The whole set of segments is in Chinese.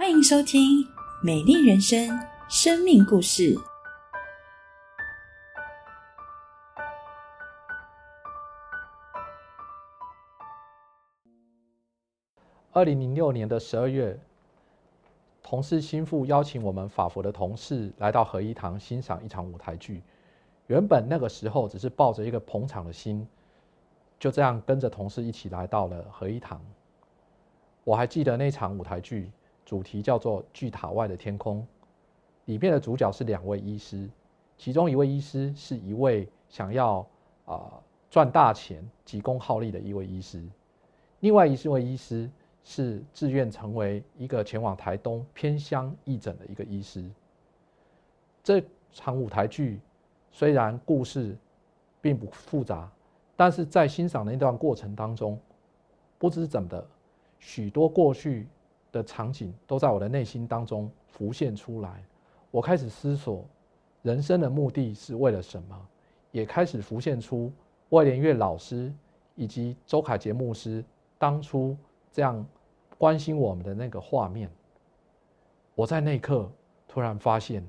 欢迎收听《美丽人生》生命故事。二零零六年的十二月，同事心腹邀请我们法佛的同事来到合一堂欣赏一场舞台剧。原本那个时候只是抱着一个捧场的心，就这样跟着同事一起来到了合一堂。我还记得那场舞台剧主题叫做《巨塔外的天空》，里面的主角是两位医师，其中一位医师是一位想要啊赚大钱、急功好利的一位医师，另外一位医师是自愿成为一个前往台东偏乡义诊的一个医师。这场舞台剧。虽然故事并不复杂，但是在欣赏的那段过程当中，不知怎么的，许多过去的场景都在我的内心当中浮现出来。我开始思索人生的目的是为了什么，也开始浮现出外联月老师以及周凯杰牧师当初这样关心我们的那个画面。我在那一刻突然发现，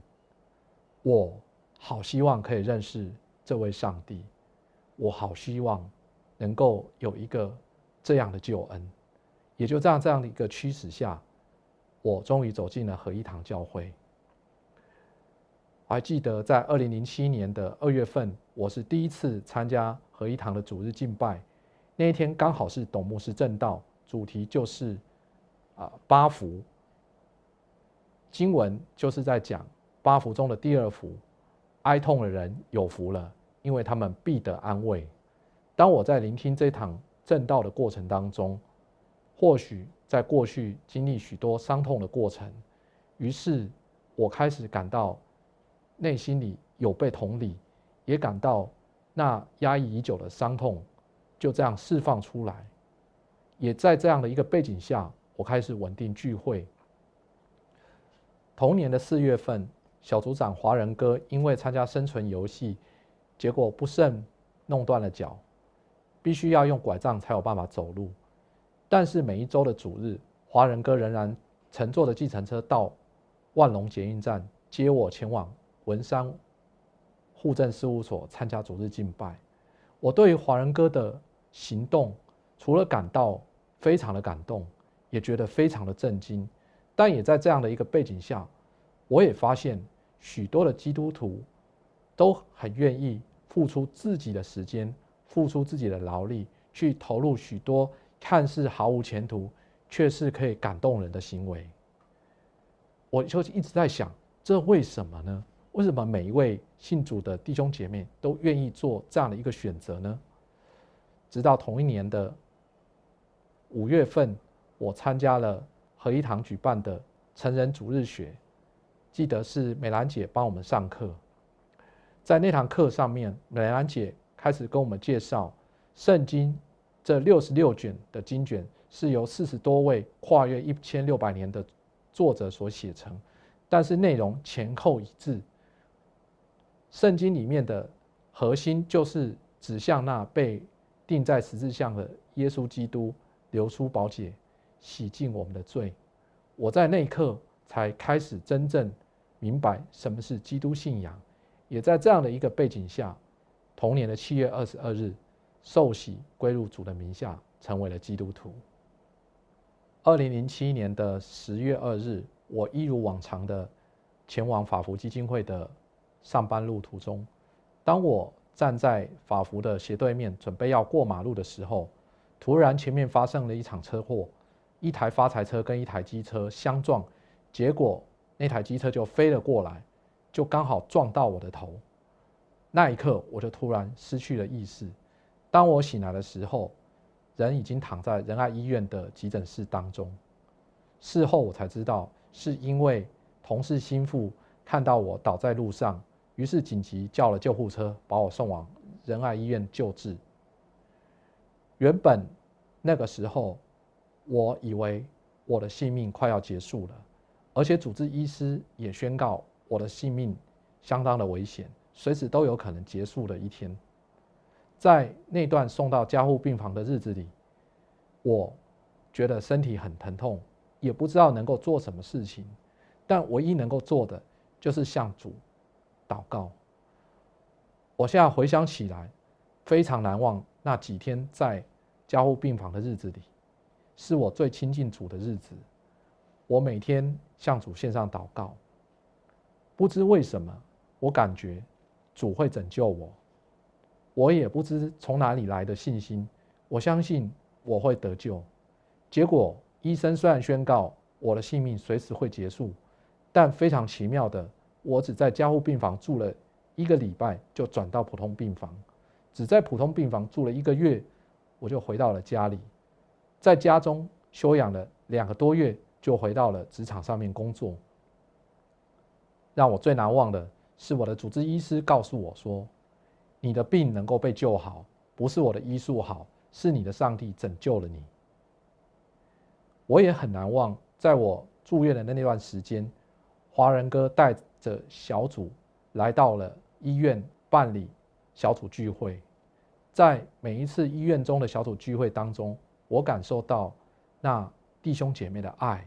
我。好希望可以认识这位上帝，我好希望能够有一个这样的救恩，也就这样这样的一个驱使下，我终于走进了合一堂教会。我还记得在二零零七年的二月份，我是第一次参加合一堂的主日敬拜，那一天刚好是董牧师正道，主题就是啊八福，经文就是在讲八福中的第二福。哀痛的人有福了，因为他们必得安慰。当我在聆听这堂正道的过程当中，或许在过去经历许多伤痛的过程，于是我开始感到内心里有被同理，也感到那压抑已久的伤痛就这样释放出来。也在这样的一个背景下，我开始稳定聚会。同年的四月份。小组长华人哥因为参加生存游戏，结果不慎弄断了脚，必须要用拐杖才有办法走路。但是每一周的主日，华人哥仍然乘坐着计程车到万隆捷运站接我前往文山户政事务所参加主日敬拜。我对于华人哥的行动，除了感到非常的感动，也觉得非常的震惊。但也在这样的一个背景下，我也发现。许多的基督徒都很愿意付出自己的时间，付出自己的劳力，去投入许多看似毫无前途，却是可以感动人的行为。我就一直在想，这为什么呢？为什么每一位信主的弟兄姐妹都愿意做这样的一个选择呢？直到同一年的五月份，我参加了合一堂举办的成人主日学。记得是美兰姐帮我们上课，在那堂课上面，美兰姐开始跟我们介绍圣经这六十六卷的经卷是由四十多位跨越一千六百年的作者所写成，但是内容前后一致。圣经里面的核心就是指向那被钉在十字架的耶稣基督，流出宝血，洗净我们的罪。我在那一刻。才开始真正明白什么是基督信仰，也在这样的一个背景下，同年的七月二十二日，受洗归入主的名下，成为了基督徒。二零零七年的十月二日，我一如往常的前往法福基金会的上班路途中，当我站在法福的斜对面，准备要过马路的时候，突然前面发生了一场车祸，一台发财车跟一台机车相撞。结果那台机车就飞了过来，就刚好撞到我的头。那一刻，我就突然失去了意识。当我醒来的时候，人已经躺在仁爱医院的急诊室当中。事后我才知道，是因为同事心腹看到我倒在路上，于是紧急叫了救护车，把我送往仁爱医院救治。原本那个时候，我以为我的性命快要结束了。而且主治医师也宣告我的性命相当的危险，随时都有可能结束的一天。在那段送到加护病房的日子里，我觉得身体很疼痛，也不知道能够做什么事情，但唯一能够做的就是向主祷告。我现在回想起来，非常难忘那几天在加护病房的日子里，是我最亲近主的日子。我每天向主献上祷告，不知为什么，我感觉主会拯救我。我也不知从哪里来的信心，我相信我会得救。结果医生虽然宣告我的性命随时会结束，但非常奇妙的，我只在加护病房住了一个礼拜，就转到普通病房；只在普通病房住了一个月，我就回到了家里，在家中休养了两个多月。就回到了职场上面工作。让我最难忘的是，我的主治医师告诉我说：“你的病能够被救好，不是我的医术好，是你的上帝拯救了你。”我也很难忘，在我住院的那段时间，华人哥带着小组来到了医院办理小组聚会。在每一次医院中的小组聚会当中，我感受到那弟兄姐妹的爱。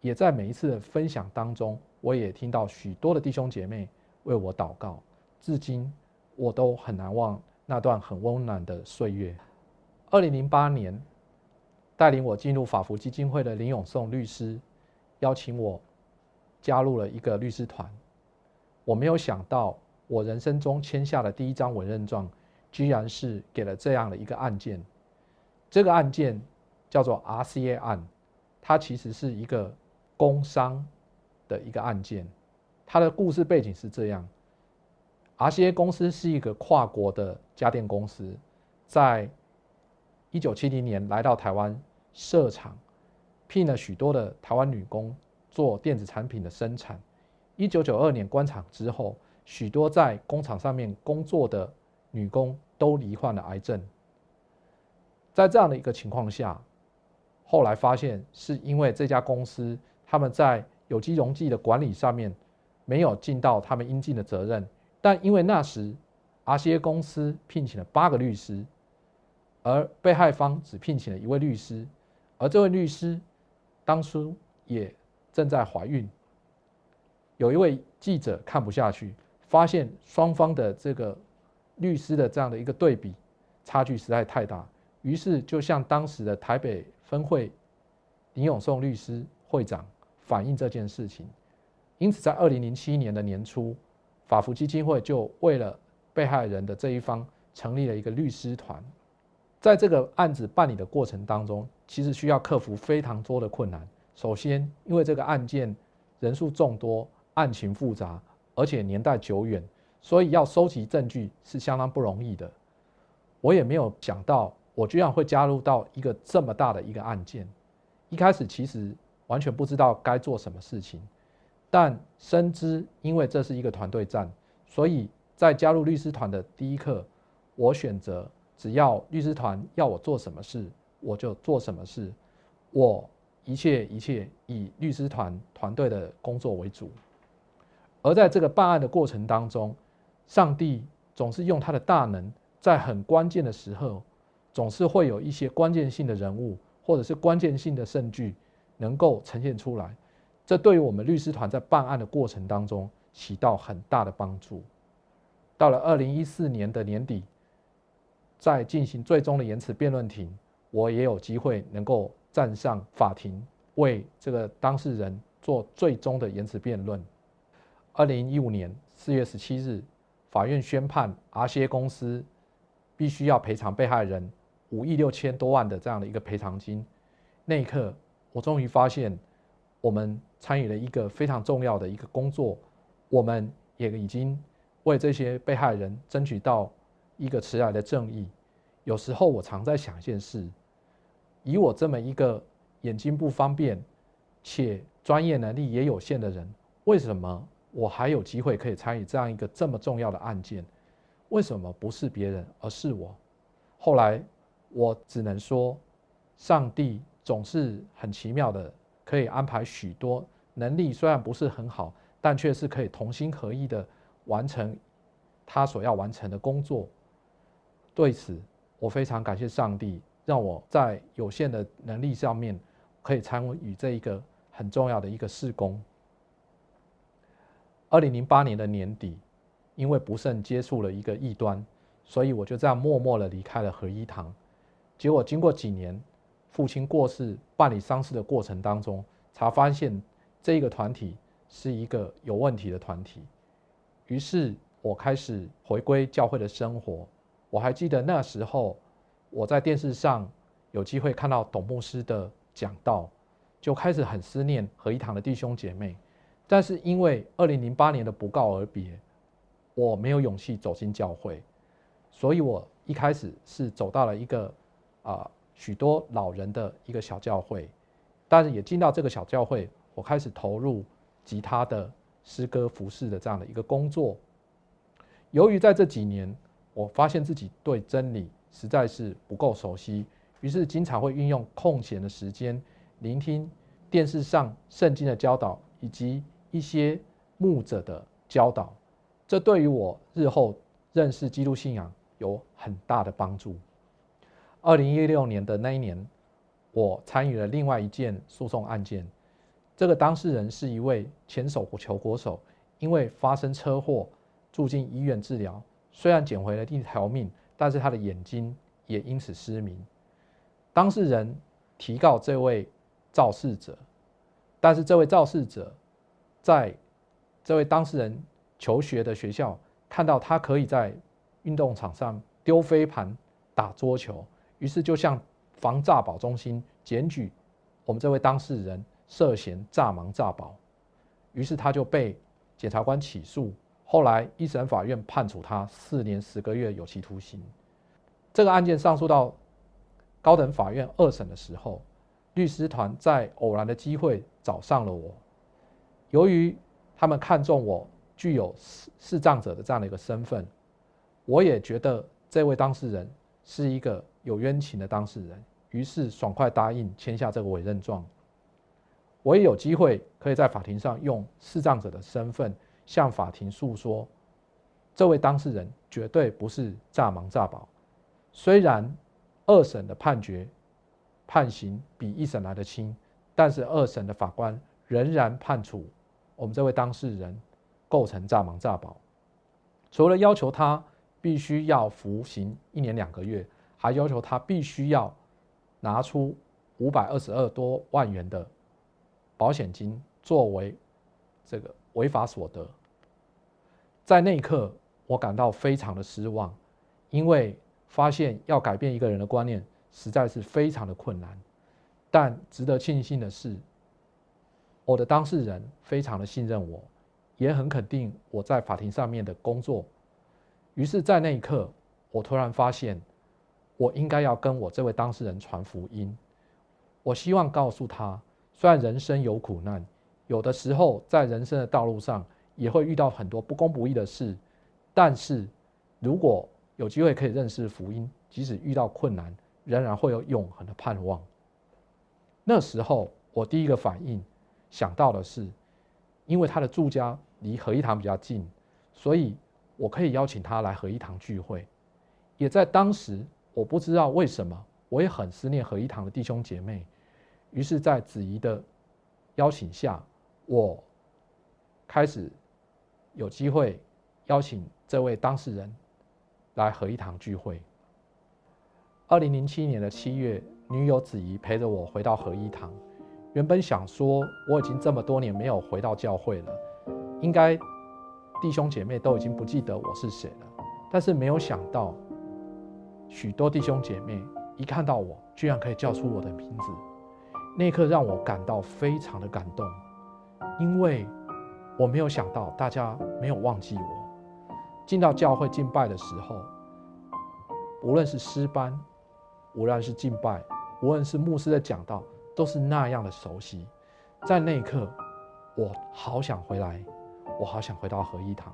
也在每一次的分享当中，我也听到许多的弟兄姐妹为我祷告，至今我都很难忘那段很温暖的岁月。二零零八年，带领我进入法福基金会的林永颂律师邀请我加入了一个律师团。我没有想到，我人生中签下的第一张委任状，居然是给了这样的一个案件。这个案件叫做 RCA 案，它其实是一个。工伤的一个案件，它的故事背景是这样：RCA 公司是一个跨国的家电公司，在一九七零年来到台湾设厂，聘了许多的台湾女工做电子产品的生产。一九九二年关厂之后，许多在工厂上面工作的女工都罹患了癌症。在这样的一个情况下，后来发现是因为这家公司。他们在有机溶剂的管理上面没有尽到他们应尽的责任，但因为那时 RCA 公司聘请了八个律师，而被害方只聘请了一位律师，而这位律师当初也正在怀孕。有一位记者看不下去，发现双方的这个律师的这样的一个对比差距实在太大，于是就向当时的台北分会林永颂律师会长。反映这件事情，因此在二零零七年的年初，法福基金会就为了被害人的这一方成立了一个律师团。在这个案子办理的过程当中，其实需要克服非常多的困难。首先，因为这个案件人数众多，案情复杂，而且年代久远，所以要收集证据是相当不容易的。我也没有想到，我居然会加入到一个这么大的一个案件。一开始其实。完全不知道该做什么事情，但深知因为这是一个团队战，所以在加入律师团的第一刻，我选择只要律师团要我做什么事，我就做什么事，我一切一切以律师团团队的工作为主。而在这个办案的过程当中，上帝总是用他的大能，在很关键的时候，总是会有一些关键性的人物，或者是关键性的证据。能够呈现出来，这对于我们律师团在办案的过程当中起到很大的帮助。到了二零一四年的年底，在进行最终的言辞辩论庭，我也有机会能够站上法庭，为这个当事人做最终的言辞辩论。二零一五年四月十七日，法院宣判 RCA 公司必须要赔偿被害人五亿六千多万的这样的一个赔偿金，那一刻。我终于发现，我们参与了一个非常重要的一个工作，我们也已经为这些被害人争取到一个迟来的正义。有时候我常在想一件事：以我这么一个眼睛不方便且专业能力也有限的人，为什么我还有机会可以参与这样一个这么重要的案件？为什么不是别人，而是我？后来我只能说，上帝。总是很奇妙的，可以安排许多能力虽然不是很好，但却是可以同心合一的完成他所要完成的工作。对此，我非常感谢上帝，让我在有限的能力上面，可以参与这一个很重要的一个事工。二零零八年的年底，因为不慎接触了一个异端，所以我就这样默默的离开了合一堂。结果经过几年，父亲过世，办理丧事的过程当中，才发现这一个团体是一个有问题的团体。于是我开始回归教会的生活。我还记得那时候，我在电视上有机会看到董牧师的讲道，就开始很思念合一堂的弟兄姐妹。但是因为二零零八年的不告而别，我没有勇气走进教会，所以我一开始是走到了一个啊许多老人的一个小教会，但是也进到这个小教会，我开始投入吉他的诗歌服饰的这样的一个工作。由于在这几年，我发现自己对真理实在是不够熟悉，于是经常会运用空闲的时间聆听电视上圣经的教导，以及一些牧者的教导。这对于我日后认识基督信仰有很大的帮助。二零一六年的那一年，我参与了另外一件诉讼案件。这个当事人是一位前手球国手，因为发生车祸住进医院治疗。虽然捡回了一条命，但是他的眼睛也因此失明。当事人提告这位肇事者，但是这位肇事者在这位当事人求学的学校看到他可以在运动场上丢飞盘、打桌球，于是就向防诈保中心检举我们这位当事人涉嫌诈盲诈保，于是他就被检察官起诉。后来一审法院判处他四年十个月有期徒刑。这个案件上诉到高等法院二审的时候，律师团在偶然的机会找上了我。由于他们看中我具有视视障者的这样的一个身份，我也觉得这位当事人是一个有冤情的当事人，于是爽快答应签下这个委任状。我也有机会可以在法庭上用视障者的身份。向法庭诉说，这位当事人绝对不是诈盲诈保。虽然二审的判决判刑比一审来的轻，但是二审的法官仍然判处我们这位当事人构成诈盲诈保。除了要求他必须要服刑一年两个月，还要求他必须要拿出五百二十二多万元的保险金作为这个。违法所得，在那一刻，我感到非常的失望，因为发现要改变一个人的观念实在是非常的困难。但值得庆幸的是，我的当事人非常的信任我，也很肯定我在法庭上面的工作。于是，在那一刻，我突然发现，我应该要跟我这位当事人传福音。我希望告诉他，虽然人生有苦难。有的时候，在人生的道路上也会遇到很多不公不义的事，但是如果有机会可以认识福音，即使遇到困难，仍然会有永恒的盼望。那时候，我第一个反应想到的是，因为他的住家离合一堂比较近，所以我可以邀请他来合一堂聚会。也在当时，我不知道为什么，我也很思念合一堂的弟兄姐妹，于是，在子怡的邀请下。我开始有机会邀请这位当事人来合一堂聚会。二零零七年的七月，女友子怡陪着我回到合一堂。原本想说我已经这么多年没有回到教会了，应该弟兄姐妹都已经不记得我是谁了。但是没有想到，许多弟兄姐妹一看到我，居然可以叫出我的名字，那一刻让我感到非常的感动。因为我没有想到大家没有忘记我。进到教会敬拜的时候，无论是诗班，无论是敬拜，无论是牧师的讲道，都是那样的熟悉。在那一刻，我好想回来，我好想回到合一堂。